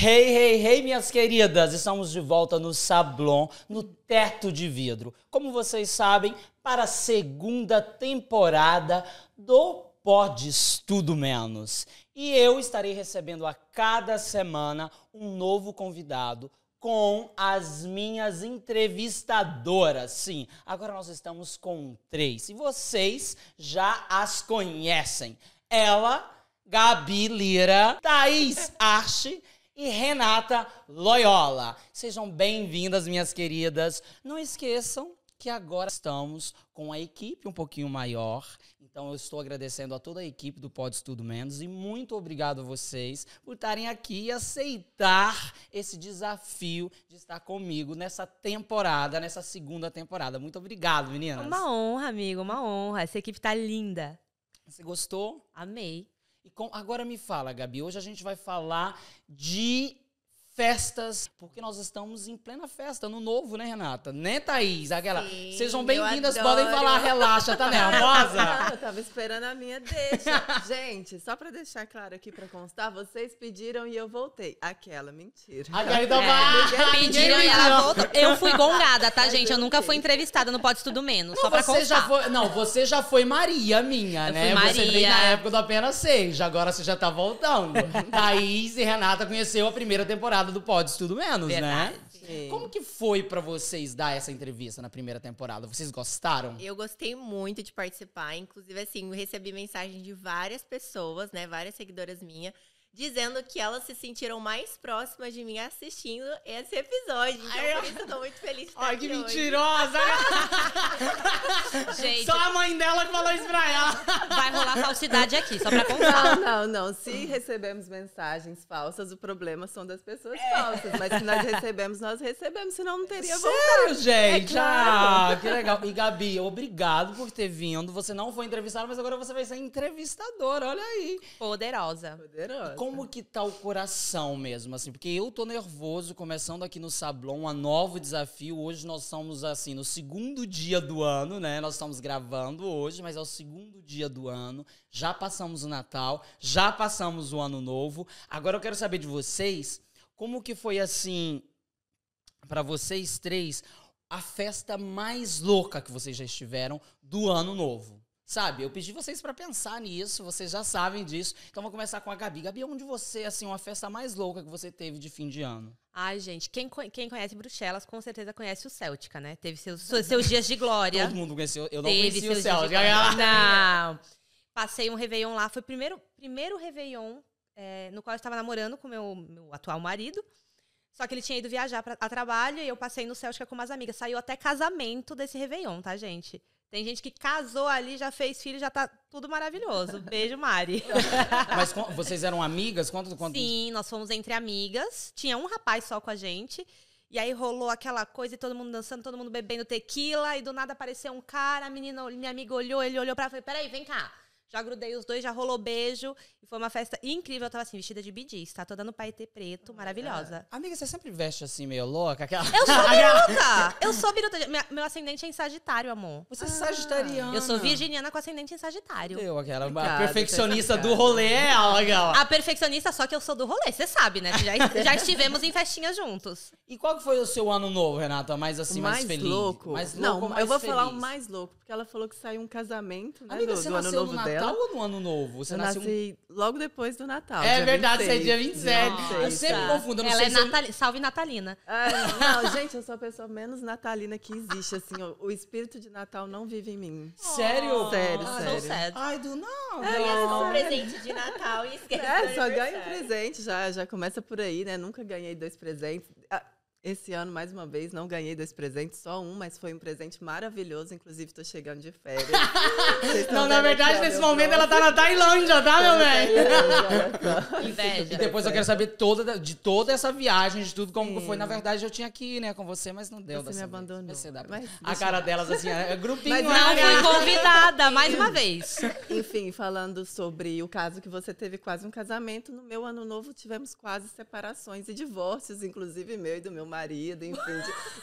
Hey, hey, hey, minhas queridas! Estamos de volta no Sablon, no Teto de Vidro. Como vocês sabem, para a segunda temporada do Podes Tudo Menos. E eu estarei recebendo a cada semana um novo convidado com as minhas entrevistadoras. Sim, agora nós estamos com três e vocês já as conhecem. Ela, Gabi Lira, Thaís Arche e Renata Loyola. Sejam bem-vindas, minhas queridas. Não esqueçam que agora estamos com a equipe um pouquinho maior. Então eu estou agradecendo a toda a equipe do Pode Tudo Menos e muito obrigado a vocês por estarem aqui e aceitar esse desafio de estar comigo nessa temporada, nessa segunda temporada. Muito obrigado, meninas. Uma honra, amigo, uma honra. Essa equipe tá linda. Você gostou? Amei. E com, agora me fala, Gabi, hoje a gente vai falar de festas, porque nós estamos em plena festa, no novo, né, Renata? Né, Thaís? Aquela. Sim, Sejam bem-vindas, podem falar, relaxa, tá nervosa? Ah, eu tava esperando a minha deixa. Gente, só pra deixar claro aqui pra constar, vocês pediram e eu voltei. Aquela, mentira. A Gabi tá É, Ninguém Pediram e ela voltou. Eu fui gongada, tá, gente? Eu nunca fui entrevistada no Pode Tudo Menos. Só pra você já constar. foi, não, você já foi Maria minha, Eu né? fui Você veio Maria. na época do apenas seis, agora você já tá voltando. Thaís e Renata conheceu a primeira temporada do Pode Tudo Menos, né? Verdade. Sim. Como que foi pra vocês dar essa entrevista na primeira temporada? Vocês gostaram? Eu gostei muito de participar. Inclusive, assim, eu recebi mensagem de várias pessoas, né? Várias seguidoras minhas. Dizendo que elas se sentiram mais próximas de mim assistindo esse episódio. Então, Ai, por isso, eu tô muito feliz de estar Ai, aqui que mentirosa! Gente, Só a mãe dela que falou isso pra ela. vai rolar falsidade aqui, só pra constar. Não, não, não. Se recebemos mensagens falsas, o problema são das pessoas falsas. Mas se nós recebemos, nós recebemos, senão não teria voltado. Sério, gente? É claro. Ah, que legal. E Gabi, obrigado por ter vindo. Você não foi entrevistada, mas agora você vai ser entrevistadora. Olha aí. Poderosa. Poderosa. Como que tá o coração mesmo, assim? Porque eu tô nervoso, começando aqui no Sablon, um novo desafio. Hoje nós estamos, assim, no segundo dia do ano, né? Nós estamos gravando hoje, mas é o segundo dia do ano. Já passamos o Natal, já passamos o Ano Novo. Agora eu quero saber de vocês, como que foi, assim, pra vocês três, a festa mais louca que vocês já estiveram do Ano Novo? Sabe, eu pedi vocês pra pensar nisso, vocês já sabem disso. Então vou começar com a Gabi. Gabi, onde você, assim, uma festa mais louca que você teve de fim de ano? Ai, gente, quem, quem conhece Bruxelas com certeza conhece o Céltica, né? Teve seus, seus dias de glória. Todo mundo conheceu, eu não Teve conhecia o glória. Não. Passei um Réveillon lá. Foi o primeiro, primeiro Réveillon é, no qual eu estava namorando com meu, meu atual marido. Só que ele tinha ido viajar pra, a trabalho e eu passei no Céltica com umas amigas. Saiu até casamento desse Réveillon, tá, gente? Tem gente que casou ali, já fez filho, já tá tudo maravilhoso. Beijo, Mari. Mas vocês eram amigas? Quanto, quanto... Sim, nós fomos entre amigas. Tinha um rapaz só com a gente. E aí rolou aquela coisa e todo mundo dançando, todo mundo bebendo tequila. E do nada apareceu um cara, a menina, minha amiga olhou, ele olhou pra ela e falou: Peraí, vem cá. Já grudei os dois, já rolou beijo. E foi uma festa incrível. Eu tava assim, vestida de bidis, tá? Toda no paetê preto, maravilhosa. Amiga, você sempre veste assim, meio louca? Aquela... Eu sou biruta! Eu sou biruta. Minha- Meu ascendente é em Sagitário, amor. Você é sagitariana. Eu sou virginiana com ascendente em Sagitário. Deu aquela a Obrigada, perfeccionista do rolê é ela, aquela. A perfeccionista, só que eu sou do rolê, você sabe, né? Já, já estivemos em festinhas juntos. E qual foi o seu ano novo, Renata? Mais assim, mais, mais feliz? louco. Mais louco não, mais eu vou falar o feliz? mais louco, porque ela falou que saiu um casamento, né? Amiga, do, você do ano novo no Natal ou no ano novo? Você eu nasceu... nasci logo depois do Natal. É verdade, você é 26. dia 27. eu 26, sempre tá. confundo, eu não Ela sei é se eu- Natali... Salve Natalina. Ah, não, gente, eu sou a pessoa menos natalina que existe. Assim, o, o espírito de Natal não vive em mim. Sério? Sério, Ai, sério. Sad. Ai, do não. Ganha só um não. presente de Natal e esquece É, só ganho aniversário. presente, já, já começa por aí, né? Nunca ganhei dois presentes. Ah, Esse ano, mais uma vez, não ganhei dois presentes, só um, mas foi um presente maravilhoso. Inclusive, tô chegando de férias. Não, na verdade, aqui, nesse momento ela tá na Tailândia, tá, meu bem? Olha só. Inveja. E depois eu quero saber toda, de toda essa viagem, de tudo, como Sim. foi. Na verdade, eu tinha que ir, né, com você, mas não deu Você me abandonou. Ser da- Mas A cara delas, assim, é grupinho. Mas é, Não fui convidada, mais uma vez. Enfim, falando sobre o caso que você teve quase um casamento, no meu ano novo tivemos quase separações e divórcios, inclusive meu e do meu marido, enfim,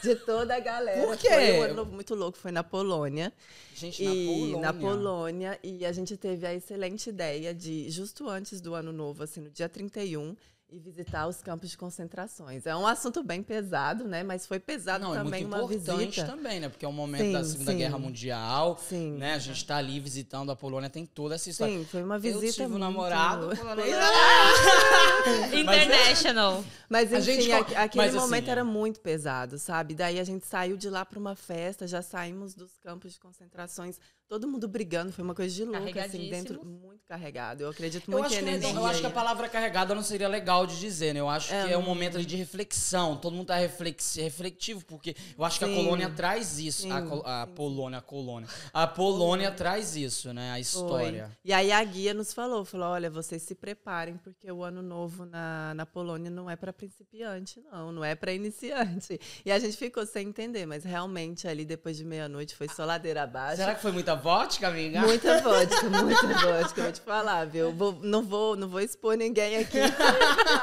de, de toda a galera. Por quê? Foi um ano novo muito louco, foi na Polônia. Gente, na e Polônia. na Polônia. E a gente teve a excelente ideia de, justo antes do ano novo, assim, no dia 31, e visitar os campos de concentrações. É um assunto bem pesado, né? Mas foi pesado Não, é também muito uma importante visita. também, né? Porque é o momento Sim, da Segunda sim. Guerra Mundial, Sim. né? A gente tá ali visitando a Polônia, tem toda essa história. Sim, foi uma Eu visita tive um muito... namorado polonês. International. Mas A enfim, gente aquele mas, assim, momento é. era muito pesado, sabe? Daí a gente saiu de lá para uma festa, já saímos dos campos de concentrações, todo mundo brigando, foi uma coisa de louco, assim, dentro muito carregado. Eu acredito Eu muito acho, em que, energia. eu acho que a palavra carregada não seria legal de dizer, né? Eu acho É, que é um momento ali de reflexão. Todo mundo tá reflex, refletivo, porque eu acho que a Sim. colônia traz isso. a, Sim, a sim, Polônia, a colônia. A Polônia traz isso, né? A Foi. história. E aí a guia nos falou, falou, olha, vocês se preparem, porque o ano novo na, na Polônia não é para principiante, não, não é para iniciante. E a gente ficou sem entender, mas realmente ali depois de meia-noite foi só ladeira abaixo. Será que foi muita vodka, amiga? Muita vodka, muita vodka, vou te falar, viu? Vou- não, vou, não vou expor ninguém aqui,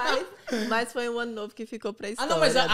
mas, mas foi um ano novo que ficou pra Ah, história. não, mas a- a-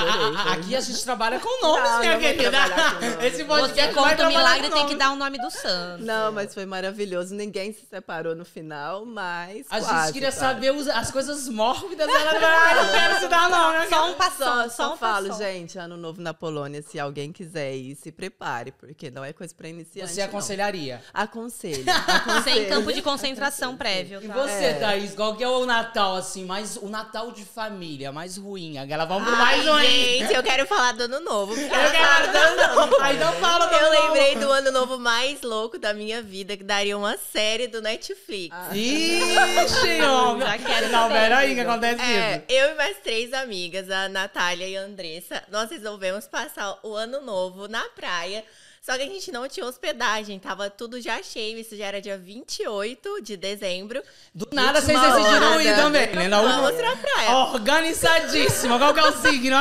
a- aqui a gente trabalha com nomes, Não, minha não querida. com. Esse podcast Você conta o milagre, tem que dar o nome do santo. Não, mas foi maravilhoso. Ninguém se separou no final, mas. A quase, gente queria quase. saber os- as coisas mórbidas dela. Ah, não quero se dar não. Só um Só, passão, só só um falo, passão. gente, ano novo na Polônia, se alguém quiser ir, se prepare, porque não é coisa pra iniciante. Você não. aconselharia? Aconselho. Sem aconselho. campo de concentração prévio, E tá? você, É. Thaís, qual que é o Natal, assim, mais o Natal de família, mais ruim? Aquela vamos pro Ai, mais ruim. gente, eu quero falar do ano novo. Eu quero do ano novo. Aí não fala do Eu ano novo. lembrei do ano novo mais louco da minha vida, que daria uma série do Netflix. Ah, Ixi, homem. Já quero Não, peraí, que acontece É, isso. eu e mais três amigas, a Natália e a Andressa, nós resolvemos passar o ano novo na praia. Só que a gente não tinha hospedagem, tava tudo já cheio. Isso já era dia 28 de dezembro. Do nada vocês decidiram ir também, né? Vamos última- pra praia. Organizadíssima. Qual que é o signo?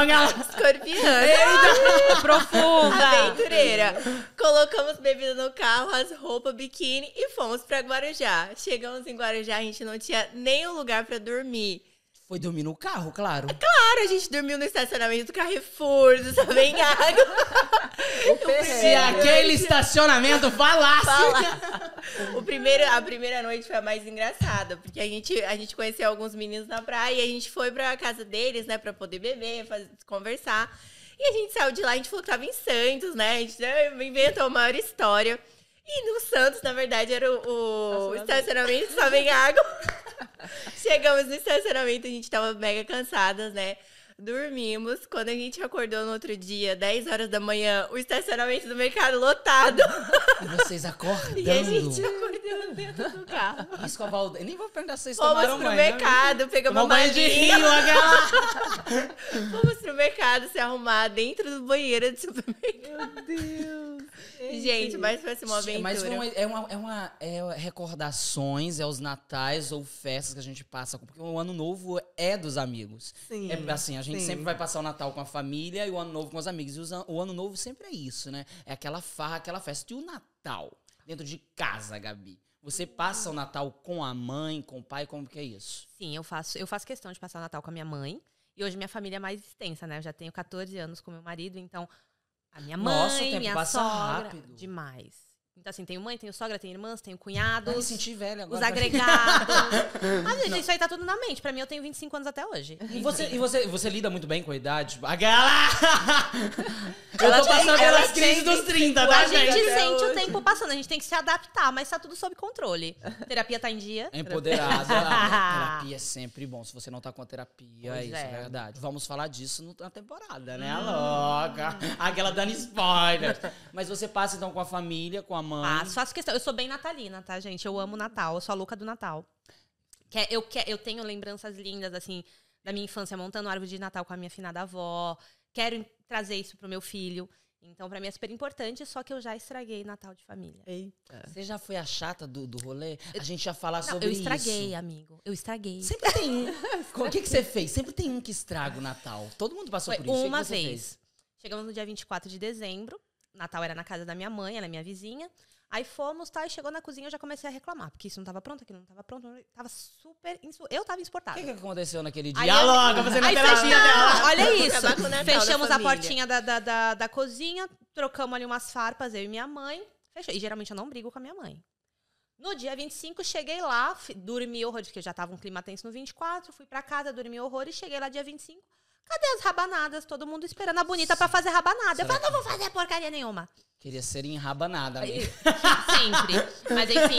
Escorpião. Profunda. Aventureira. Colocamos bebida no carro, as roupas, biquíni e fomos pra Guarujá. Chegamos em Guarujá, a gente não tinha nem um lugar pra dormir. Foi dormir no carro, claro. Claro, a gente dormiu no estacionamento do Carrefour, do Savenhago. Se aquele estacionamento falasse. Fala. O primeiro, a primeira noite foi a mais engraçada, porque a gente, a gente conheceu alguns meninos na praia e a gente foi pra casa deles, né, pra poder beber, fazer, conversar. E a gente saiu de lá, a gente falou que tava em Santos, né? A gente inventou a maior história. E no Santos, na verdade, era o, o estacionamento só vem água. Chegamos no estacionamento, a gente tava mega cansadas, né? Dormimos. Quando a gente acordou no outro dia, 10 horas da manhã, o estacionamento do mercado lotado. E vocês acordando. E a gente acordou dentro do carro. Escovar o... Eu nem vou perguntar se vocês Fomos tomaram pro banho. né? mercado, pegamos Tomou uma banho de rio, aquela... Fomos pro mercado se arrumar dentro do banheiro de supermercado. Meu Deus. Gente, mas foi assim, uma aventura. Mas foi uma- é, uma, é uma é recordações, é os natais ou festas que a gente passa, porque o ano novo é dos amigos. Sim. É assim, a gente sim. sempre vai passar o Natal com a família e o ano novo com os amigos. E os o ano novo sempre é isso, né? É aquela farra, aquela festa. E o Natal, dentro de casa, Gabi? Você passa o Natal com a mãe, com o pai, como que é isso? Sim, eu faço, eu faço questão de passar o Natal com a minha mãe. E hoje minha família é mais extensa, né? Eu já tenho 14 anos com meu marido, então a minha mãe, Nossa, o tempo minha passa sogra, rápido. demais. Então assim, tenho mãe, tenho sogra, tenho irmãs, tenho cunhados, Eu me senti velha agora. os agregados. ah, gente, isso aí tá tudo na mente. Pra mim, eu tenho 25 anos até hoje. E você, e você, você lida muito bem com a idade? Tipo, Aquela! Eu tô passando ela pelas crises dos 30, A tá, gente gente? até sente o tempo passando, a gente tem que se adaptar, mas tá tudo sob controle. Terapia tá em dia. Empoderada. A terapia é sempre bom. Se você não tá com a terapia, Pois isso é. é. verdade. Vamos falar disso na temporada, né? A louca. Aquela dando spoiler. Mas você passa então com a família, com a mãe. Faço, faço questão. Eu sou bem natalina, tá, gente? Eu amo Natal, eu sou a louca do Natal. Que eu, que, eu tenho lembranças lindas, assim, da minha infância, montando árvore de Natal com a minha finada avó. Quero trazer isso pro meu filho. Então, pra mim é super importante, só que eu já estraguei Natal de família. Eita. Você já foi a chata do, do rolê? A gente já falar Não, sobre eu estraguei, isso. amigo. Eu estraguei. Sempre tem um. O que, que você fez? Sempre tem um que estraga o Natal. Todo mundo passou Foi por isso. O que uma vez. fez? Chegamos no dia 24 de dezembro. Natal era na casa da minha mãe, ela é minha vizinha. Aí fomos, tá? E chegou na cozinha, eu já comecei a reclamar. Porque isso não tava pronto, aquilo não tava pronto. Tava super... insu- Eu tava O insuportável. que, que aconteceu naquele Aí dia? eu- logo, você na Aí fechamos, olha isso. O Fechamos a portinha da, da, da, da cozinha, trocamos ali umas farpas, eu e minha mãe. Fechou. E geralmente eu não brigo com a minha mãe. No dia 25, cheguei lá, dormi horrores, porque já tava um clima tenso no 24, fui pra casa, dormi horrores, cheguei lá dia 25. Cadê as rabanadas? Todo mundo esperando a bonita pra fazer rabanada. Eu Será falei, não vou fazer porcaria nenhuma. Queria ser enrabanada, amiga. Sempre. Mas enfim.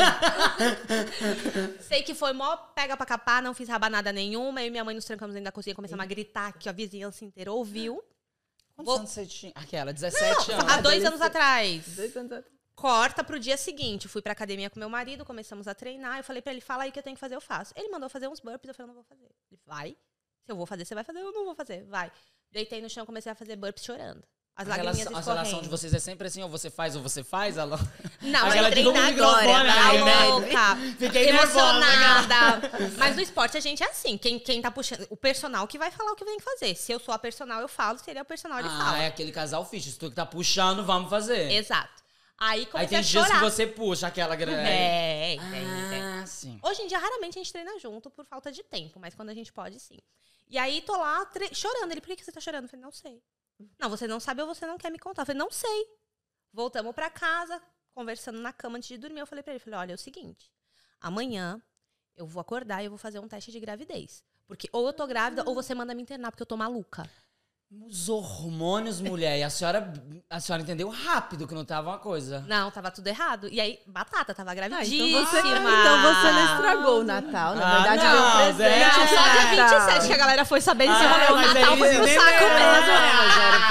Sei que foi mó pega pra capar, não fiz rabanada nenhuma. Eu e minha mãe nos trancamos dentro da cozinha, começamos a gritar que a vizinhança inteira ouviu. Quantos anos você tinha? Aquela, 17 anos. Há dois anos atrás. Dois anos atrás. Corta pro dia seguinte. Fui pra academia com meu marido, começamos a treinar. Eu falei pra ele, fala aí o que eu tenho que fazer, eu faço. Ele mandou fazer uns burpees, eu falei, eu não vou fazer. Ele, vai. Se eu vou fazer, você vai fazer, eu não vou fazer. Vai. Deitei no chão, comecei a fazer burpees chorando. As A relação, a relação de vocês é sempre assim, ou você faz ou você faz, Alô? Não, Aquela agora, ai, vai, né? Fiquei nervosa, emocionada. Mas no esporte a gente é assim. Quem, quem tá puxando. O personal que vai falar o que que fazer. Se eu sou a personal, eu falo. Se ele é o personal, ele Ah, fala. é aquele casal ficha. Se tu que tá puxando, vamos fazer. Exato. Aí Aí comecei tem a dias que você puxa aquela grana. É, tem, tem. Ah, sim. Hoje em dia, raramente a gente treina junto por falta de tempo, mas quando a gente pode, sim. E aí, tô lá tre- chorando. Ele, por que que você tá chorando? Eu falei, não sei. Não, você não sabe ou você não quer me contar. Eu falei, não sei. Voltamos pra casa, conversando na cama antes de dormir. Eu falei pra ele, falei, olha, é o seguinte. Amanhã eu vou acordar e eu vou fazer um teste de gravidez. Porque ou eu tô grávida ou você manda me internar, porque eu tô maluca. Os hormônios, mulher. E a senhora, a senhora entendeu rápido que não tava uma coisa. Não, tava tudo errado. E aí, batata, tava Ah, gravidíssima. então, você, então você não estragou o Natal. Na Ah, verdade, não, veio um presente. Não, só dia de Natal. 27 que a galera foi saber desse Ah. O Natal foi pro você saco mesmo. né? Mas era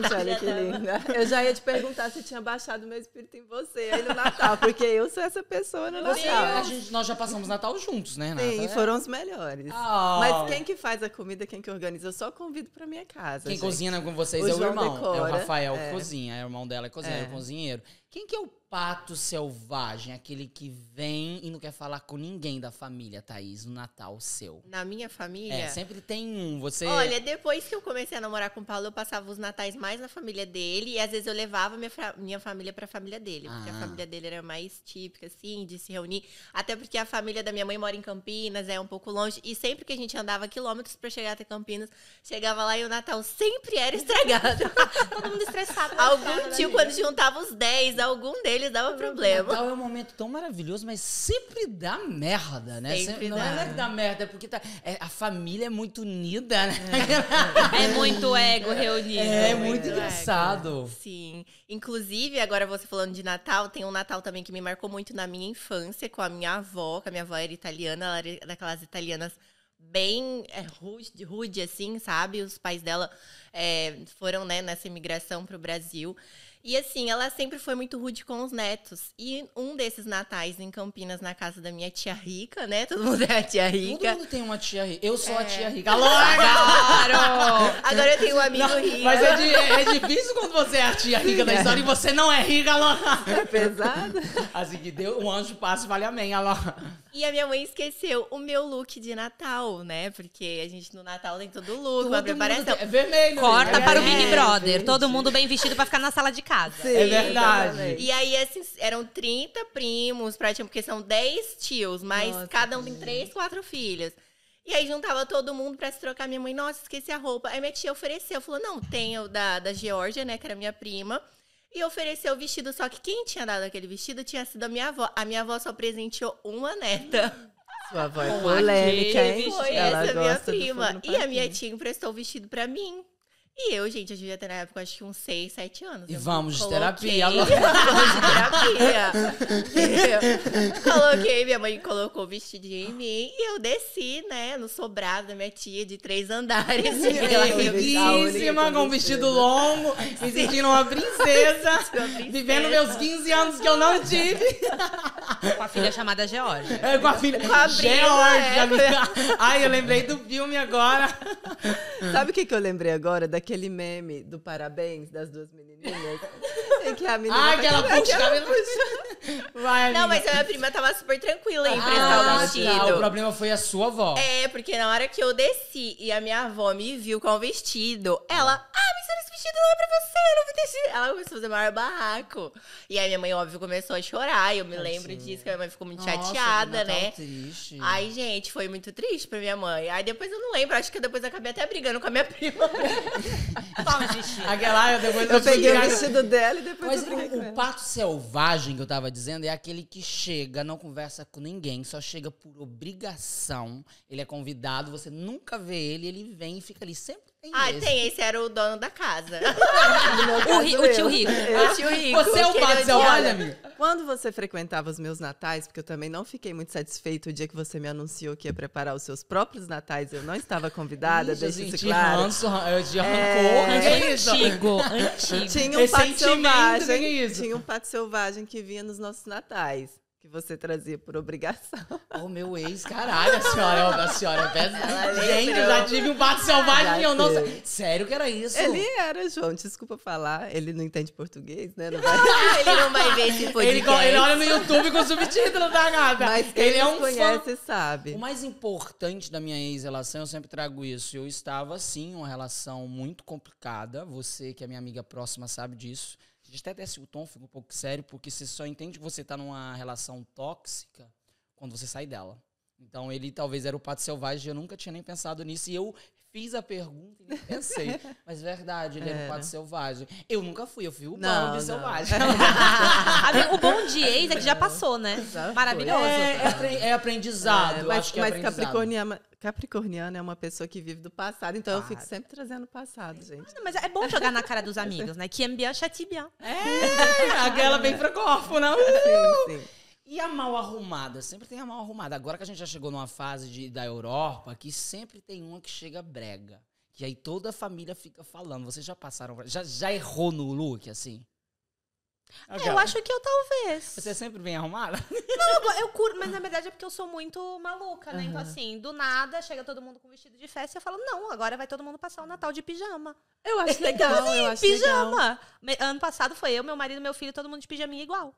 presente, olha que linda. Eu já ia te perguntar se tinha baixado meu espírito em você aí no Natal, porque eu sou essa pessoa no Natal. a gente, nós já passamos Natal juntos, né, Renata? Sim, É. foram os melhores. Ah. Mas quem que faz a comida, quem que organiza, eu só convido pra minha casa. Quem gente. cozinha com vocês O é o João irmão. é o decora, Rafael que é. cozinha. É o irmão dela é cozinheiro, É. cozinheiro. Quem que é o pato selvagem? Aquele que vem e não quer falar com ninguém da família, Thaís, no Natal seu. Na minha família. É, sempre tem um. Você. Olha, depois que eu comecei a namorar com o Paulo, eu passava os natais mais na família dele e às vezes eu levava minha, minha família pra família dele, porque Ah. a família dele era mais típica, assim, de se reunir. Até porque a família da minha mãe mora em Campinas, é um pouco longe, e sempre que a gente andava quilômetros pra chegar até Campinas, chegava lá e o Natal sempre era estragado. Todo mundo estressado. algum tio, quando juntava os 10, algum deles dava problema. Natal é um momento tão maravilhoso, mas sempre dá merda, né? Sempre não dá. é que dá merda, é porque tá, é, a família é muito unida, né? É muito ego reunido. É, muito muito engraçado. Sim. Inclusive, agora você falando de Natal, tem um Natal também que me marcou muito na minha infância, com a minha avó, que a minha avó era italiana, ela era daquelas italianas bem é, rude, rude, assim, sabe? Os pais dela é, foram, né, nessa imigração pro Brasil. E assim, ela sempre foi muito rude com os netos. E um desses natais em Campinas, na casa da minha tia rica, né? Todo mundo é a tia Todo rica. mundo tem uma tia rica. Eu sou É. a tia rica. Alô, Claro! Agora eu tenho um amigo rico. Mas é, di- é difícil quando você é a tia rica da história e você não é rica, alô. É pesado? Assim que deu um anjo passe, vale amém, alô. E a minha mãe esqueceu o meu look de Natal, né? Porque a gente no Natal tem todo look, uma Todo mundo preparação. É vermelho. Corta né? para o É, Big Brother. gente. Todo mundo bem vestido pra ficar na sala de casa. É verdade. E aí, assim, eram 30 primos, praticamente, porque são 10 tios, mas Nossa, cada um tem 3, 4 filhos. E aí juntava todo mundo pra se trocar. Minha mãe, nossa, esqueci a roupa. Aí minha tia ofereceu, falou: não, tem o da, da Geórgia, né, que era minha prima. E ofereceu o vestido, só que quem tinha dado aquele vestido tinha sido a minha avó. A minha avó só presenteou uma neta. Sua avó é polêmica, hein? Foi Ela essa minha prima. E a minha tia emprestou o vestido pra mim. E eu, gente, eu devia ter na época, acho que uns 6, 7 anos. E Eu vamos de terapia. Vamos de terapia. Coloquei, minha mãe colocou o vestidinho em mim e eu desci, né, no sobrado da minha tia de três andares. Ela Ela Riquíssima, com um vestido longo, me sentindo uma princesa, vivendo meus 15 anos que eu não tive. Com a filha chamada Georgia. É, com a filha. Com a Georgia, é. Ai, eu lembrei do filme agora. Sabe o que, que eu lembrei agora? Daquele meme do parabéns das duas menininhas. Em que a menina. Tá que ela puxa o cabelo. Vai, Não, mas a minha prima tava super tranquila em emprestar Ah, o tá. vestido. O problema foi a sua avó. É, porque na hora que eu desci e a minha avó me viu com o vestido, ela, ah, mas esse vestido não é pra você, eu não me deixei. Ela começou a fazer maior barraco. E aí minha mãe, óbvio, começou a chorar. Eu me lembro disso, que a minha mãe ficou muito Nossa, chateada, né? Triste. Ai, gente, foi muito triste pra minha mãe. Aí depois eu não lembro, acho que depois eu acabei até brigando com a minha prima. Toma, xixi. Aquela, eu depois Eu peguei o vestido dela e depois Mas eu o, o pato selvagem que eu tava dizendo é aquele que chega, não conversa com ninguém, só chega por obrigação. Ele é convidado, você nunca vê ele, ele vem e fica ali. Sempre tem Ah, esse. tem, esse era o dono da casa. O, ri- o tio eu. rico. O tio Rico. Você é o odiava. selvagem, amiga? Quando você frequentava os meus natais, porque eu também não fiquei muito satisfeita o dia que você me anunciou que ia preparar os seus próprios natais, eu não estava convidada, Ixi, deixa isso de claro. ranço, ran- de rancor, É. que é? Antigo, antigo. Tinha um pato selvagem. é? Tinha um pato selvagem que vinha nos nossos natais, que você trazia por obrigação. O meu ex, caralho, a senhora, a senhora é pesada. Gente, eu já tive um pato selvagem e eu não sei. Sério que era isso? Ele era, João, desculpa falar, ele não entende português, né? Não vai- ele não vai ver esse podcast. Ele, ele olha no YouTube com subtítulo da gata. Mas quem ele é um fã. conhece sabe. O mais importante da minha ex-relação, eu sempre trago isso. Eu estava, sim, em uma relação muito complicada. Você, que é minha amiga próxima, sabe disso. A gente até desce o tom, fica um pouco sério, porque você só entende que você está numa relação tóxica quando você sai dela. Então, ele talvez era o pato selvagem, eu nunca tinha nem pensado nisso. E eu fiz a pergunta e nem pensei. Mas verdade, ele era, o Era. pato selvagem. Eu nunca fui, eu fui o Não, Bambi não. selvagem. O bom de ex é que já passou, né? Já. Maravilhoso. É, é é aprendizado. É, mas acho que é mas aprendizado. capricorniana, capricorniana é uma pessoa que vive do passado, então eu fico Claro. sempre trazendo o passado, gente. Não, Mas é bom jogar na cara dos amigos, né? Que é bien, chati bien. É, aquela bem pra corpo, não? Sim, sim. E a mal arrumada? Sempre tem a mal arrumada. Agora que a gente já chegou numa fase de, da Europa, que sempre tem uma que chega brega. Que aí toda a família fica falando. Vocês já passaram. Já, já errou no look, assim? Eu acho que eu talvez. Você sempre vem arrumada? Não, eu, eu curto, mas na verdade é porque eu sou muito maluca, né? Então, assim, do nada, chega todo mundo com vestido de festa e eu falo, não, agora vai todo mundo passar o Natal de pijama. Eu acho legal, eu acho legal. Pijama! Me- Ano passado foi eu, meu marido, meu filho, todo mundo de pijaminha igual.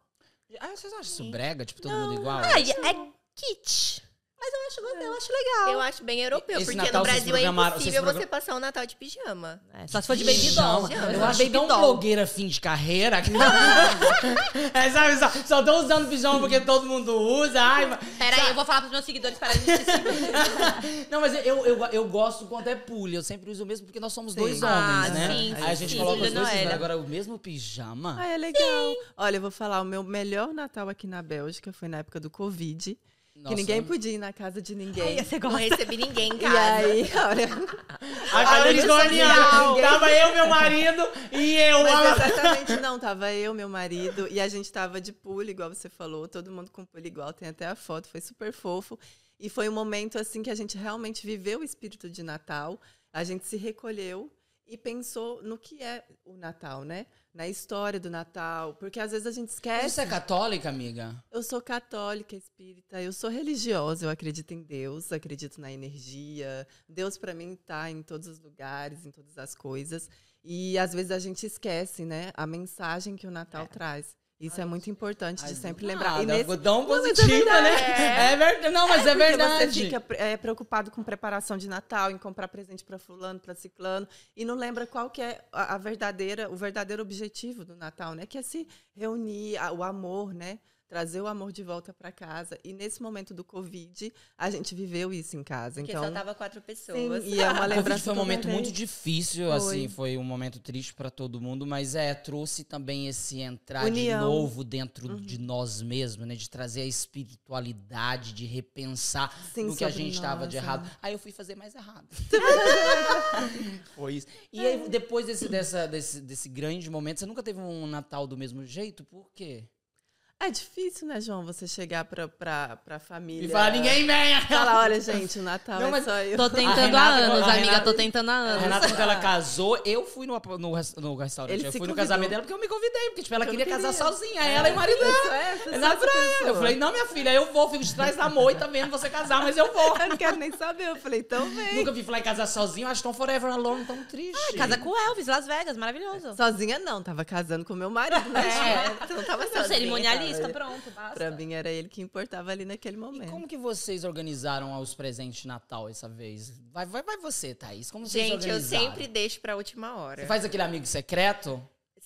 Ah, vocês acham isso brega? Tipo, todo mundo igual? Ai, é kit. Mas eu acho, eu acho legal. Eu acho bem europeu, Esse porque Natal no vocês Brasil é programaram- impossível você passar um Natal de pijama. É, só se for de baby doll. Eu Baby acho tão doll. blogueira fim de carreira. é, sabe, só, só tô usando pijama porque todo mundo usa. Ai, mas- Peraí, eu vou falar pros meus seguidores pararem de se seguir. Não, mas eu, eu, eu gosto quando é pulha. Eu sempre uso o mesmo porque nós somos Sim. dois Ah, homens, né? sim, Aí a gente sim, coloca os dois. Agora, o mesmo pijama. Ah, é legal. Olha, eu vou falar, o meu melhor Natal aqui na Bélgica foi na época do Covid, Nossa, que ninguém podia ir na casa de ninguém. Você Não gosta? recebi ninguém em E casa. aí, olha, A California. social. Tava eu, meu marido e eu. Mas exatamente não, tava eu, meu marido, e a gente tava de pulha, igual você falou, todo mundo com pulha igual, tem até a foto, foi super fofo. E foi um momento assim que a gente realmente viveu o espírito de Natal, a gente se recolheu e pensou no que é o Natal, né? Na história do Natal, porque às vezes a gente esquece. Você é católica, amiga? Eu sou católica, espírita, eu sou religiosa, eu acredito em Deus, acredito na energia. Deus para mim tá em todos os lugares, em todas as coisas. E às vezes a gente esquece, né, a mensagem que o Natal traz. Isso é muito importante de sempre lembrar. nada, E nesse, tão é positiva, verdade. né? É verdade. Não, mas é, porque verdade. Você fica é, preocupado com preparação de Natal, em comprar presente para fulano, para ciclano, e não lembra qual que é a, a verdadeira, o verdadeiro objetivo do Natal, né? Que é se reunir, a- o amor, né? Trazer o amor de volta para casa. E nesse momento do Covid, a gente viveu isso em casa. Porque então, só tava quatro sim, pessoas. e é uma lembrança foi um momento muito difícil, Foi. assim, foi um momento triste pra todo mundo, mas é, trouxe também esse entrar de União. novo dentro de nós mesmos, né? De trazer a espiritualidade, de repensar Sim, no que a gente estava de errado. né? Aí eu fui fazer mais errado. foi isso. E aí, depois desse, dessa, desse, desse grande momento, você nunca teve um Natal do mesmo jeito? Por quê? É difícil, né, João, você chegar pra, pra, pra família. E falar, ninguém vem! Fala, olha, gente, o Natal Não, é mas só eu. Tô tentando há anos, a amiga, Renata- tô tentando há A anos. Renata, quando ela casou, eu fui no, no, no restaurante. Ele eu fui no convidou. casamento dela porque eu me convidei, porque tipo, ela queria não casar queria. sozinha, ela e o marido dela. É, É na praia. Eu falei, não, minha filha, eu vou, fico de trás da moita vendo você casar, mas eu vou. Eu não quero nem saber. Eu falei, então vem. Nunca vi falar em casar sozinho, acho tão forever alone, tão triste. Casa com o Elvis, Las Vegas, maravilhoso. Sozinha não, tava casando com meu marido, né? É, tu não tava sozinha. cerimonialista. Lista, pronto, basta. Pra mim era ele que importava ali naquele E momento. como que vocês organizaram os presentes de Natal essa vez? Vai, vai, vai você, Thaís. Como vocês Gente, eu sempre deixo pra última hora. Você faz aquele amigo secreto?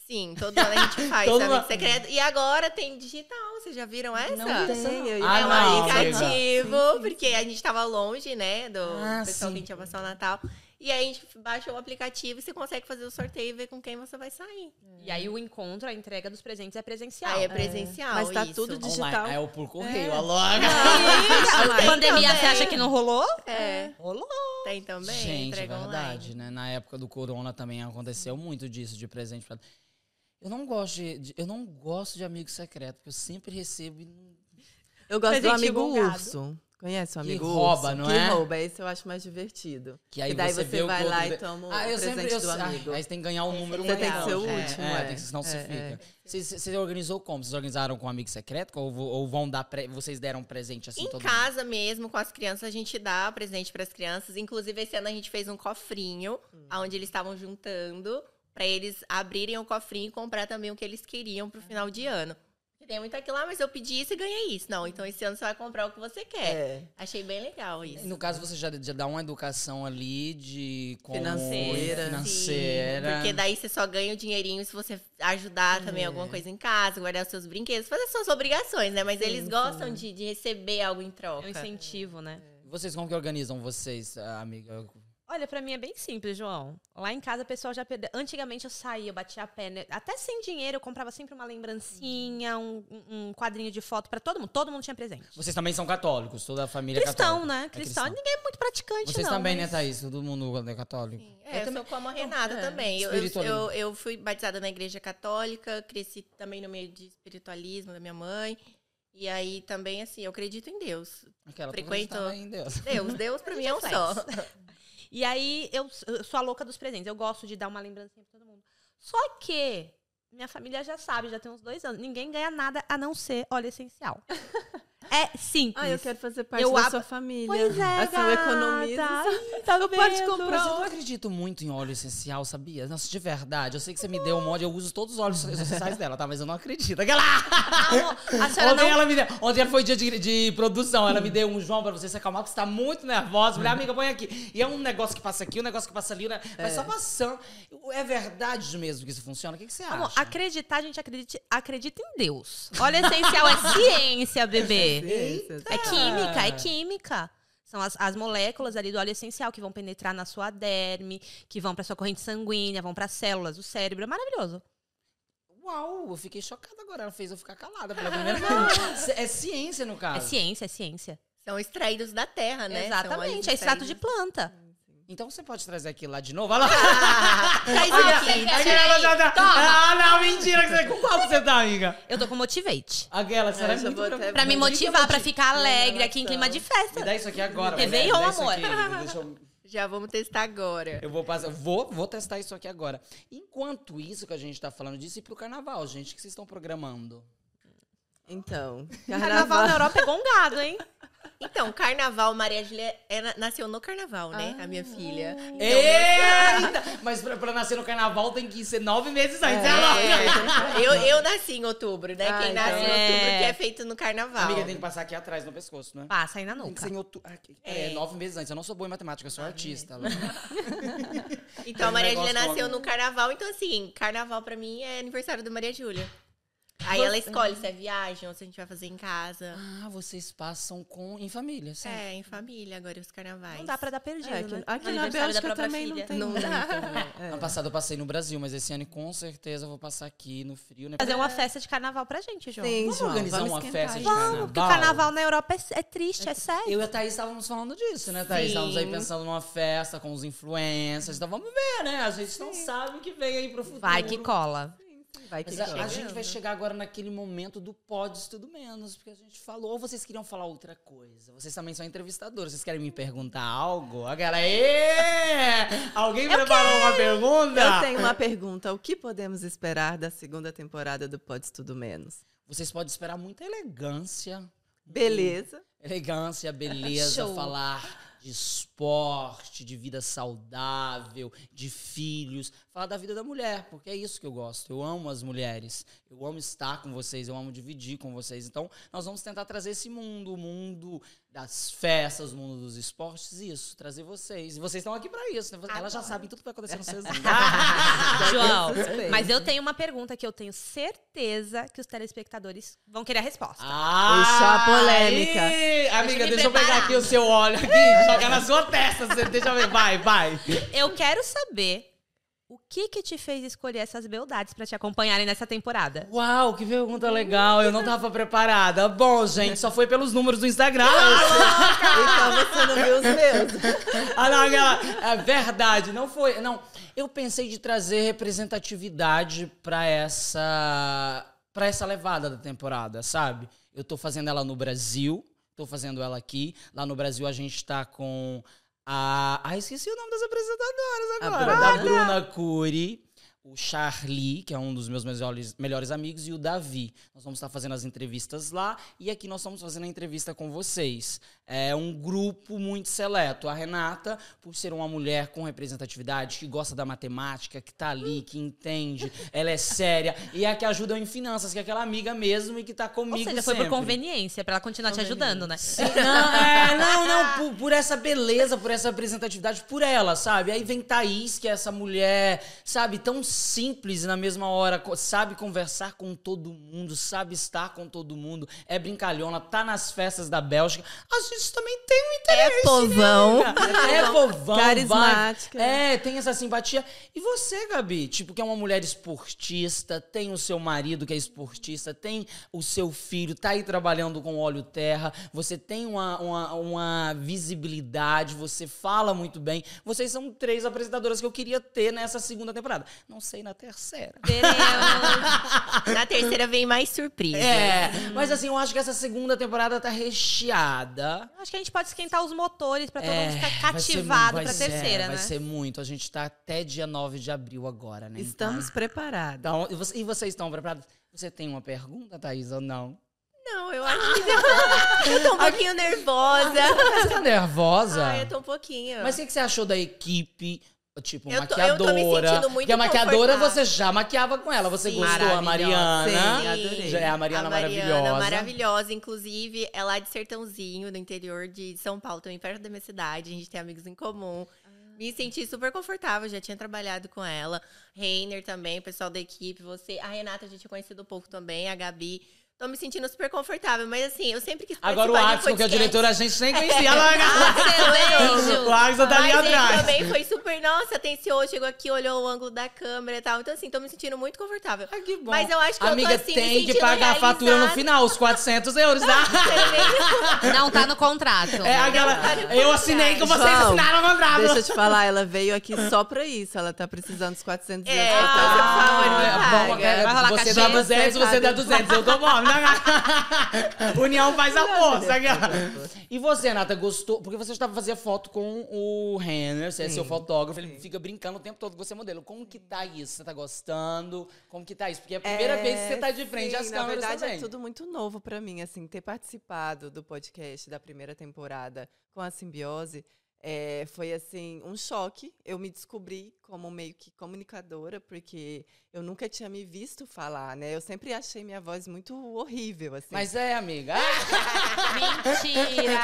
Sim, todo ano a gente faz, amigo ano. secreto. E agora tem digital, vocês já viram essa? Não. Tem, eu Ah, é um não, aplicativo, porque a gente tava longe, né, do Ah, pessoal sim. que a gente ia passar o Natal. E aí a gente baixa o aplicativo e você consegue fazer o sorteio e ver com quem você vai sair. E aí o encontro, a entrega dos presentes é presencial. Aí é presencial, Mas tá isso. tudo Digital. Online. É o por correio, É. alô. A Tem pandemia, também. você acha que não rolou? É, Rolou. tem também, Gente, é verdade, online. né? Na época do corona também aconteceu muito disso de presente pra... Eu não gosto de, de- eu não gosto de amigo secreto, porque eu sempre recebo e Eu gosto do Presentinho amigo bongado. urso. Conhece o Que amigo rouba, urso? não que é? rouba, esse eu acho mais divertido. que aí e daí você, você, vê o vai que o lá e toma o Ah, eu sempre presente eu, do ai, amigo. aí você tem que ganhar um número Você maior. tem que ser o É, último, é, é. tem que, senão você É, fica. é. Você, você- você organizou como? Vocês organizaram com um amigo secreto ou, ou vão dar pre- vocês deram presente assim Em todo casa mesmo, com as crianças, a gente dá presente para as crianças. Inclusive, esse ano a gente fez um cofrinho, onde eles estavam juntando, para eles abrirem o cofrinho e comprar também o que eles queriam pro final de ano. Tem muito aquilo lá, mas eu pedi isso e ganhei isso. Não, então esse ano você vai comprar o que você quer. É. Achei bem legal isso. No caso, você já, já dá uma educação ali de como Financeira. financeira. Sim, porque daí você só ganha o dinheirinho se você ajudar também É. alguma coisa em casa, guardar os seus brinquedos, fazer suas obrigações, né? Mas Sim, eles gostam sim. de, de receber algo em É troca. um incentivo, né? Vocês como que organizam vocês, ah, amiga? Olha, pra mim é bem simples, João. Lá em casa, o pessoal já perdeu. Antigamente eu saía, eu batia a pé, né? Até sem dinheiro, eu comprava sempre uma lembrancinha, um, um- quadrinho de foto pra todo mundo. Todo mundo tinha presente. Vocês também são católicos, toda a família é Cristão, católica. né? É Cristão. cristão. Ninguém é muito praticante, Vocês não. também, mas- né, Thaís? Todo mundo é católico. É, eu, sou como a Renata é, também. Eu, eu, espiritualismo. eu, eu fui batizada na igreja católica, cresci também no meio de espiritualismo da minha mãe. E aí também, assim, eu acredito em Deus. Aquela Frequento- em Deus. Deus, Deus pra mim é um só. E aí, eu, eu sou a louca dos presentes. Eu gosto de dar uma lembrancinha pra todo mundo. Só que, minha família já sabe, já tem uns dois anos. Ninguém ganha nada a não ser óleo essencial. É simples. Ah, eu quero fazer parte Eu da abro- sua família. Pois é, Assim, eu economizo. gata. Tá Eu pode comprar Mas eu não acredito muito em óleo essencial, sabia? Nossa, de verdade. Eu sei que você me deu um monte, eu uso todos os óleos essenciais dela, tá? Mas eu não acredito. Aquela... A senhora Ontem não... ela me deu. Ontem foi dia de, de produção. Ela me deu um João pra você se acalmar, porque você tá muito nervosa. Eu Falei, amiga, põe aqui. E é um negócio que passa aqui, um negócio que passa ali, né? Vai só passando. É verdade mesmo que isso funciona? O que, que você Amor, acha? acreditar, a gente acredita, acredita em Deus. Óleo essencial é ciência, bebê. É química, é química. São as, as moléculas ali do óleo essencial que vão penetrar na sua derme, que vão pra sua corrente sanguínea, vão para células do cérebro. É maravilhoso. Uau, eu fiquei chocada agora. Ela fez eu ficar calada pela primeira vez. É ciência, no É caso. ciência, é ciência. São extraídos da terra, né? Exatamente, é extrato de planta. Então você pode trazer aqui lá de novo? Olha lá. Traz Olha, aqui, aquela tira aí. já tá- Ah, não, mentira. que você- Com qual que você tá, amiga? Eu tô com Motivate. Aquela, será É, já muito vou pra- até- Pra me motivar, pra ficar alegre aqui em clima de Me festa. dá isso aqui agora. me dá isso amor. Já vamos testar agora. Eu vou passar, vou, vou testar isso aqui agora. Enquanto isso que a gente tá falando disso, e pro carnaval, gente, o que vocês estão programando? Então, Carnaval na Europa é gongado, hein? Então, carnaval, Maria Júlia é na- nasceu no carnaval, né? A minha filha. Ah. Então, Eita! Mas pra, pra nascer no carnaval tem que ser nove meses antes. É, louca? É, eu, eu nasci em outubro, né? Ah, Quem então. nasce em É. outubro que é feito no carnaval. Amiga, tem que passar aqui atrás no pescoço, né? Passa aí na Tem que ser em outubro. Ah, é, É. nove meses antes. Eu não sou boa em matemática, eu sou artista. Então, a Maria Júlia nasceu logo. no carnaval. Então, assim, carnaval pra mim é aniversário da Maria Júlia. Aí ela escolhe se é viagem ou se a gente vai fazer em casa. Ah, vocês passam com em família, certo? É, em família agora os carnavais. Não dá pra dar perdido, É, aqui, né? aqui na Aniversário da Bélgica própria também filha. não tem Não dá. né? Ano passado eu passei no Brasil, mas esse ano com certeza eu vou passar aqui no frio, né? Fazer uma festa de carnaval pra gente, João. Sim, Vamos João, organizar vamos uma esquentar festa de carnaval? Porque o carnaval na Europa é, é triste, é sério. Eu e a Thaís estávamos falando disso, né, Thaís? Sim. Estávamos aí pensando numa festa com os influencers. Então vamos ver, né? A gente não sabe o que vem aí pro futuro. Vai que cola. Vai Mas a, a gente vai chegar agora naquele momento do podes tudo menos, porque a gente falou, ou vocês queriam falar outra coisa? Vocês também são entrevistadores, vocês querem me perguntar algo? Aquela, ê! Alguém preparou uma pergunta? Eu tenho uma pergunta. O que podemos esperar da segunda temporada do Pode Tudo Menos? Vocês podem esperar muita elegância. Beleza. Elegância, beleza, Show. falar de esporte, de vida saudável, de filhos. Falar da vida da mulher, porque é isso que eu gosto. Eu amo as mulheres. Eu amo estar com vocês, eu amo dividir com vocês. Então, nós vamos tentar trazer esse mundo, o mundo das festas, mundo dos esportes, isso, trazer vocês. E vocês estão aqui para isso, né? Elas já sabem tudo que vai acontecer no CESI. João, suspeito. mas eu tenho uma pergunta que eu tenho certeza que os telespectadores vão querer a resposta. Ah, Deixa a polêmica. aí! Amiga, deixa eu pegar aqui o seu óleo aqui, jogar na sua testa. você- Deixa eu ver, vai, vai. Eu quero saber o que que te fez escolher essas beldades pra te acompanharem nessa temporada. Uau, que pergunta legal. Eu não tava preparada. Bom, gente, só foi pelos números do Instagram. Então você não viu os meus. Ah, não, aquela. É verdade, não foi. Não, eu pensei de trazer representatividade pra essa. para essa levada da temporada, sabe? Eu tô fazendo ela no Brasil, tô fazendo ela aqui. Lá no Brasil a gente tá com a. Ah, esqueci o nome das apresentadoras A agora. Bruna. Da Bruna Cury. O Charlie, que é um dos meus melhores, melhores amigos, e o Davi. Nós vamos estar fazendo as entrevistas lá e aqui nós estamos fazendo a entrevista com vocês. É um grupo muito seleto. A Renata, por ser uma mulher com representatividade, que gosta da matemática, que tá ali, que entende, ela é séria e é a que ajuda em finanças, que é aquela amiga mesmo e que tá Ou comigo seja, foi por conveniência, pra ela continuar te ajudando, né? Não, é, não, não, por, por essa beleza, por essa representatividade, por ela, sabe? Aí vem Thaís, que é essa mulher, sabe, tão simples e na mesma hora, sabe conversar com todo mundo, sabe estar com todo mundo, é brincalhona, tá nas festas da Bélgica. A gente também tem um interesse. É povão. né? É povão, Carismática. vai. É, tem essa simpatia. E você, Gabi, tipo, que é uma mulher esportista, tem o seu marido que é esportista, tem o seu filho, tá aí trabalhando com óleo terra, você tem uma, uma, uma visibilidade, você fala muito bem. Vocês são três apresentadoras que eu queria ter nessa segunda temporada. Não sei na terceira. Veremos. Na terceira vem mais surpresa. É, mas assim, eu acho que essa segunda temporada tá recheada. Acho que a gente pode esquentar os motores pra todo É, mundo ficar vai cativado vai ser- terceira, Vai né? ser muito. A gente tá até dia 9 de abril agora, né? Estamos preparados. Então, e você- e vocês estão preparados? Você tem uma pergunta, Thaís, ou não? Não, eu acho que eu tô um pouquinho nervosa. Você tá nervosa? Ai, eu tô um pouquinho. Mas o que que você achou da equipe? Tipo, Eu tô- eu tô me maquiadora. sentindo muito Porque a maquiadora você já maquiava com ela. Você Sim. gostou, a. Mariana. Sim, adorei. Já é a Mariana a Mariana, maravilhosa. maravilhosa. Inclusive, é lá de Sertãozinho, no interior de São Paulo, também perto da minha cidade. A gente tem amigos em comum. Me senti super confortável, já tinha trabalhado com ela. Reiner também, o pessoal da equipe, você. A Renata a gente tinha conhecido um pouco também, a Gabi. Tô me sentindo super confortável, mas assim, eu sempre quis Agora o Axel, que é o diretor, a gente nem conhecia. Ela... Excelente. o Axel tá ali Mas ele atrás. também foi super, nossa, atenciou, chegou aqui, olhou o ângulo da câmera e tal. Então, assim, tô me sentindo muito confortável. Ah, que bom. Mas eu acho que Amiga, eu tô assim, me tem que pagar a fatura no final, os 400 euros, tá? Não tá no contrato. É aquela. Eu assinei com vocês, João, assinaram o contrato. Deixa eu te falar, ela veio aqui só pra isso. Ela tá precisando dos 400 É, euros. então, por favor, me é, paga. bom, é, Vai rolar você dá 200, você dá acertado. 200. Eu tô bom. Né? União faz a força. E você, Nata, gostou? Porque você estava fazendo foto com o Renner, você é seu fotógrafo, ele fica brincando o tempo todo que você é modelo. Como que tá isso? Você tá gostando? Como que tá isso? Porque é a primeira vez que você tá de frente sim, às Na câmeras verdade, também. é tudo muito novo pra mim, assim, ter participado do podcast da primeira temporada com a Simbiose. É, foi assim um choque. Eu me descobri como meio que comunicadora, porque eu nunca tinha me visto falar, né? Eu sempre achei minha voz muito horrível, assim. Mas é, amiga. Mentira!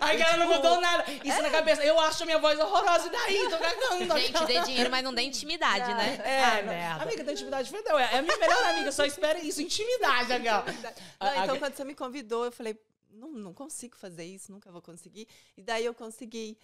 Ai, cara, não mudou nada. Isso É. na cabeça. Eu acho a minha voz horrorosa e daí? Tô cagando. Gente, dê dinheiro, mas não dê intimidade, né? É, Ai, não- merda. amiga, da intimidade foi. É a minha melhor amiga, só espera isso, intimidade, legal. Não, então, quando você me convidou, eu falei, não, não consigo fazer isso, nunca vou conseguir. E daí eu consegui.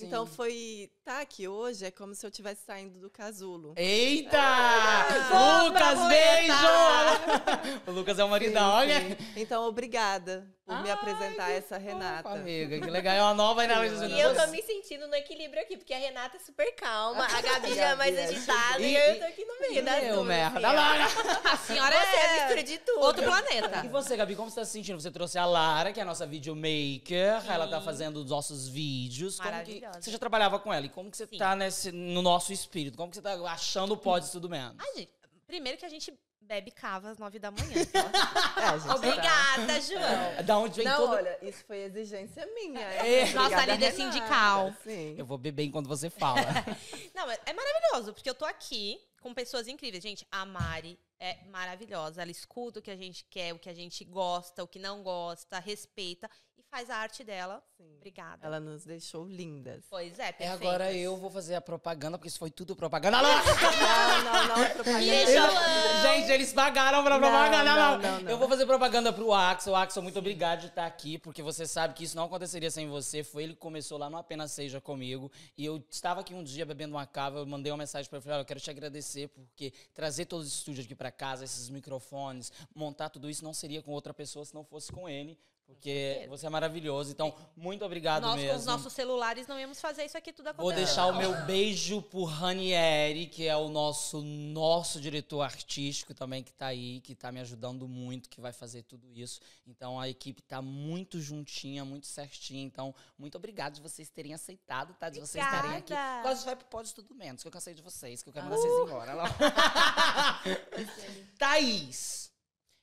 Então foi. Tá aqui hoje é como se eu estivesse saindo do casulo. Eita! Ah, Lucas, beijo! o Lucas é o maridão, olha. Sim. Então, obrigada por me Ai, apresentar que essa Renata. amiga, que legal. É uma nova análise. E eu tô me sentindo no equilíbrio aqui, porque a Renata é super calma, a Gabi já é mais é agitada E- e eu tô aqui no meio das Meu duas. merda. assim. Lara. A senhora Você é a é mistura de tudo. outro planeta. E você, Gabi, como você tá se sentindo? Você trouxe a Lara, que é a nossa videomaker. Ela tá fazendo os nossos vídeos. Como que, Maravilhosa. você já trabalhava com ela. E como que você Sim. tá nesse, no nosso espírito? Como que você tá achando o pod tudo menos? Ai, gente, primeiro que a gente bebe cava às nove da manhã. É, a gente tá- Obrigada, João. Da onde vem Não, todo... olha, isso foi exigência minha. É. Nossa Obrigada, líder Renata. sindical. Sim. Eu vou beber enquanto você fala. Não, é é maravilhoso, porque eu tô aqui com pessoas incríveis. Gente, a Mari é maravilhosa. Ela escuta o que a gente quer, o que a gente gosta, o que não gosta, respeita faz a arte dela. Sim. Obrigada. Ela nos deixou lindas. Pois é, É perfeitas. agora eu vou fazer a propaganda, porque isso foi tudo propaganda. Não, Não, não, não é propaganda. E? Gente, eles pagaram pra propaganda. Não, não, não, não. Eu vou fazer propaganda pro Axel. Axel, muito obrigado de estar aqui, porque você sabe que isso não aconteceria sem você. Foi ele que começou lá no Apenas Seja comigo. E eu estava aqui um dia bebendo uma cava, eu mandei uma mensagem pra ele, falei, eu quero te agradecer, porque trazer todos os estúdios aqui pra casa, esses microfones, montar tudo isso não seria com outra pessoa se não fosse com ele. Porque você é maravilhoso. Então, muito obrigado Nós mesmo. com os nossos celulares não íamos fazer isso aqui tudo acontecer. Vou deixar o meu beijo pro Ranieri, que é o nosso nosso diretor artístico também que tá aí, que tá me ajudando muito, que vai fazer tudo isso. Então a equipe tá muito juntinha, muito certinha. Então, muito obrigado de vocês terem aceitado, tá? De vocês estarem aqui. Obrigada. Quase vai pro Pode Tudo Menos, que eu cansei de vocês, que eu quero mandar vocês embora. Thaís,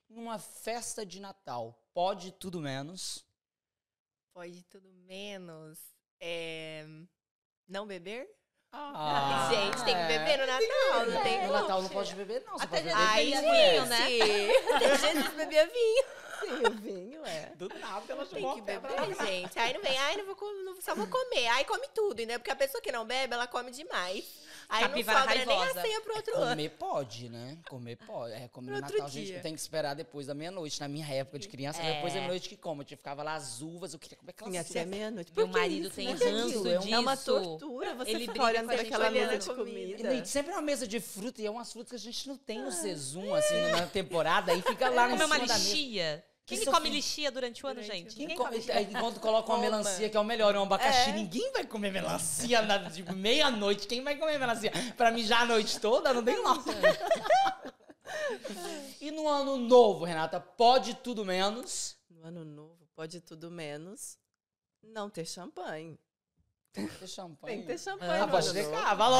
numa festa de Natal, pode tudo menos? Pode tudo menos. É... Não beber? Ah, Gente, tem que é. beber no Natal, não tem No como. Natal não pode beber, não. Você Até pode beber Ai, vinho, vinho, né? gente. Jesus bebia vinho. Sim, o vinho é. Do nada ela Tem que beber, gente. Aí não vem, ai, não vou comer, não- só vou comer. Aí come tudo, né? Porque a pessoa que não bebe, ela come demais. Aí Capivara não sobra nem a raivosa. ceia pro outro ano. Comer pode, né? Comer pode. É, comer no No Natal, a gente dia. tem que esperar depois da meia-noite. Na minha época de criança, É. depois da meia-noite que como. Eu tinha- ficava lá as uvas, eu queria comer aquela Tinha uva. até meia-noite. Meu Por que marido isso, tem né? ranço É um- disso. É uma tortura. Você Ele fica briga olhando para aquela mesa de a comida. comida. E sempre é uma mesa de fruta, e é umas frutas que a gente não tem no Zezum, assim, na temporada. Aí fica lá em Comer cima uma da mesa. Quem Que come lixia durante o ano, Durante gente? Quem Ninguém come, aí quando coloca uma melancia, que é o melhor, é um abacaxi, É. ninguém vai comer melancia na, de meia-noite. Quem vai comer melancia? Pra mijar a noite toda? Não tem não. e no ano novo, Renata, pode tudo menos. No ano novo, pode tudo menos não ter champanhe. Ter champanhe. Tem que ter champanhe. Ah, pode ter novo. cavalo.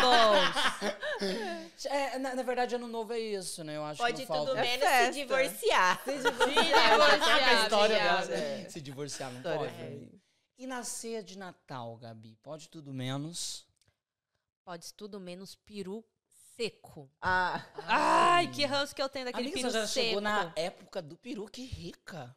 Vamos! É, na, na verdade, ano novo é isso, né? Eu acho Pode que não falta. tudo É menos festa. se divorciar. Se Se divorciar. divorciar, a história dela. É. Se divorciar não História pode. feia. E na ceia de Natal, Gabi? Pode tudo menos. Pode tudo menos peru seco. Ah, Ai, que ranço que eu tenho daquele Amiga, peru você já seco. chegou na época do peru, que rica.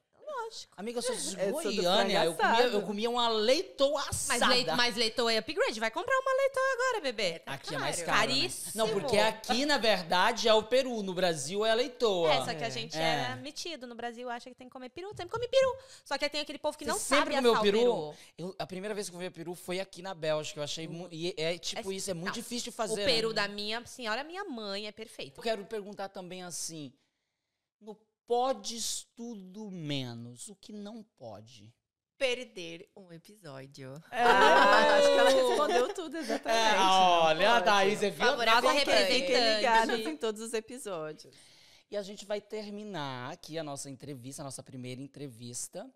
Lógico. Amiga, eu sou de Eu sou do Goiânia. Eu comia, eu comia uma leitoa Mas, assada. leite, mas leitoa é upgrade. Vai comprar uma leitoa agora, bebê. Aqui é mais caro. né? Caríssimo. Não, porque aqui, na verdade, é o peru. No Brasil é a leitoa. É, só que a gente É. era metido no Brasil, acha que tem que comer peru, sempre come peru. Só que tem aquele povo que Você não sempre sabe assar peru? o peru. Eu- a primeira vez que eu comi peru foi aqui na Bélgica. Eu achei muito. E é tipo É- isso, é muito não. difícil de O fazer. peru né? da minha senhora, minha mãe, é perfeito. Eu quero perguntar também assim: no podes tudo menos, o que não pode? Perder um episódio. ah, acho que ela respondeu tudo exatamente. É, olha, a pode. Thaís, você viu? Nossa acompanhe. representante. Em todos os episódios. E a gente vai terminar aqui a nossa entrevista, a nossa primeira entrevista,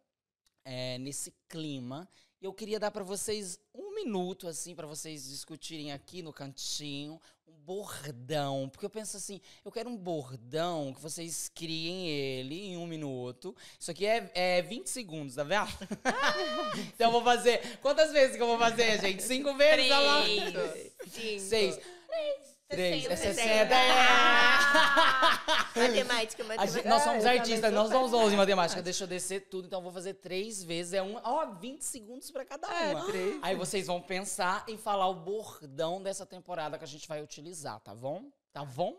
é, nesse clima. E eu queria dar para vocês um minuto, assim, para vocês discutirem aqui no cantinho um bordão. Porque eu penso assim, eu quero um bordão que vocês criem ele em um minuto. Isso aqui é, é 20 segundos, tá vendo? então eu vou fazer. Quantas vezes que eu vou fazer, gente? Cinco vezes? Três. Cinco. Seis. Três. É 60. 60. Matemática, matemática. nós É, somos também artistas, nós somos 11 em matemática. Deixa eu descer tudo, então eu vou fazer três vezes. É um, ó, 20 segundos pra cada É, uma. três. Aí vocês vão pensar em falar o bordão dessa temporada que a gente vai utilizar, tá bom? Tá bom?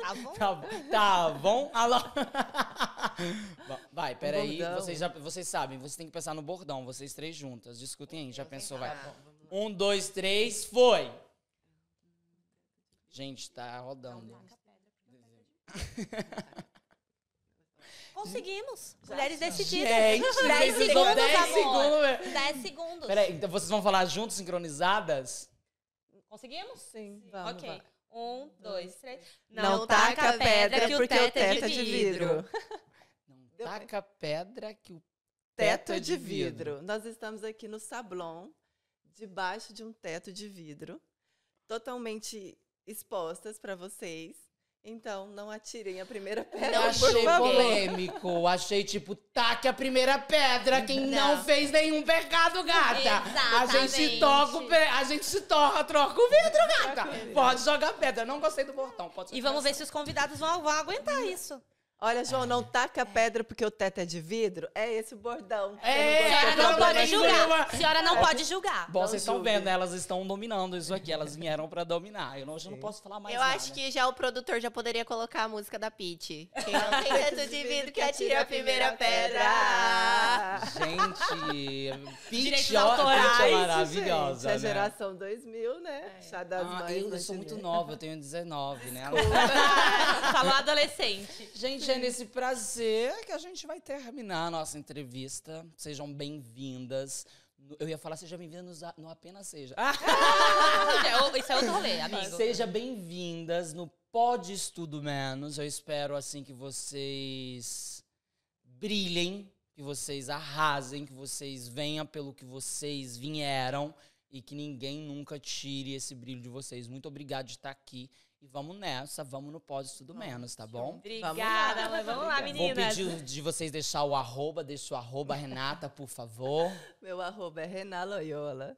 Tá bom? Tá, bom? tá bom? Alô? Vai, peraí. bordão. Vocês, já, vocês sabem, vocês têm que pensar no bordão, vocês três juntas. Discutem aí, já pensou? Vai. Um, dois, três, foi! Gente, tá rodando. Conseguimos. Mulheres decididas. Gente, 10 vocês usam segundos, 10 amor. segundos, velho. 10 segundos. Peraí, então vocês vão falar juntos, sincronizadas? Conseguimos? Sim, vamos. ok. vai. Um, dois, três. Não, taca pedra porque o teto é de vidro. Não taca pedra que o Teto é de vidro. Nós estamos aqui no Sablon, debaixo de um teto de vidro, totalmente expostas para vocês. Então, não atirem a primeira pedra, por achei favor. polêmico. Achei tipo, taque a primeira pedra. Quem não, Não. fez nenhum pecado, gata. A gente se Exatamente. toca, o pe- a gente se torra, troca o vidro, gata. Pode jogar pedra. Não gostei do portão. Pode E vamos ver se os convidados vão, vão aguentar isso. Olha, João, não taca pedra porque o teto é de vidro. É esse o bordão. É, A senhora não pode julgar. A senhora não pode julgar. Bom, Não vocês estão julgue. vendo, elas estão dominando isso aqui. Elas vieram pra dominar. Eu não, eu não posso falar mais Eu nada. acho que já o produtor já poderia colocar a música da Pitty. Quem não tem teto de vidro que atire a primeira pedra. Gente, Pitty, ó, a é Gente, maravilhosa, é né? geração 2000, né? Chá das Ah, mães. eu, né, sou muito Juliana? nova, eu tenho 19, né? Falou adolescente. Gente, é nesse prazer que a gente vai terminar a nossa entrevista. Sejam bem-vindas. Eu ia falar seja bem-vinda no, Apenas Seja. Ah, Isso é Isso é outro rolê, amigo. seja bem-vindas no Pode Estudo Menos. Eu espero, assim, que vocês brilhem, que vocês arrasem, que vocês venham pelo que vocês vieram e que ninguém nunca tire esse brilho de vocês. Muito obrigado de estar aqui. E vamos nessa, vamos no Pode Estudo Menos, tá bom? Obrigada, mas vamos lá, Vou meninas. pedir de vocês deixar o arroba, deixa o arroba, Renata, por favor. Meu arroba é Renan Loyola.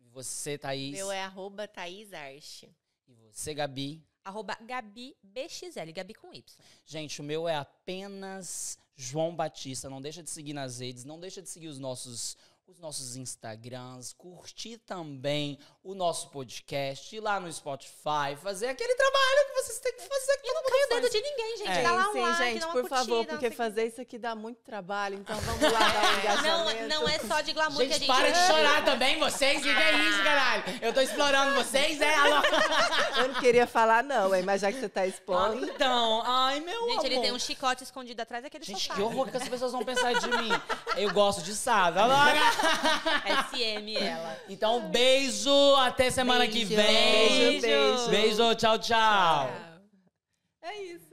E você, Thaís. Meu é arroba Thaís Arche. E você, Gabi. Arroba Gabi BXL, Gabi com Y. Gente, o meu é apenas João Batista. Não deixa de seguir nas redes, não deixa de seguir os nossos, os nossos Instagrams, curtir também o nosso podcast, ir lá no Spotify, fazer aquele trabalho que vocês têm que fazer. Que E não cai o dedo de ninguém, gente. É. Dá lá um sim, like, gente, dá uma por curtida, favor, porque o fazer isso aqui dá muito trabalho. Então vamos lá dar um engajamento. Não, não é só de glamour que a Gente, gente... para de chorar também, vocês. Que que é isso, caralho? Eu tô explorando vocês, é? Eu não queria falar, não, hein? Mas já que você tá Ah, expondo. então, ai, meu Gente, ele amor. tem um chicote escondido atrás daquele Gente, sofá. que horror que as pessoas vão pensar de mim. Eu gosto de sábio. Agora. SM ela. Então, beijo. Até semana beijo. que vem. Beijo, beijo. Beijo, tchau, tchau. tchau. É isso.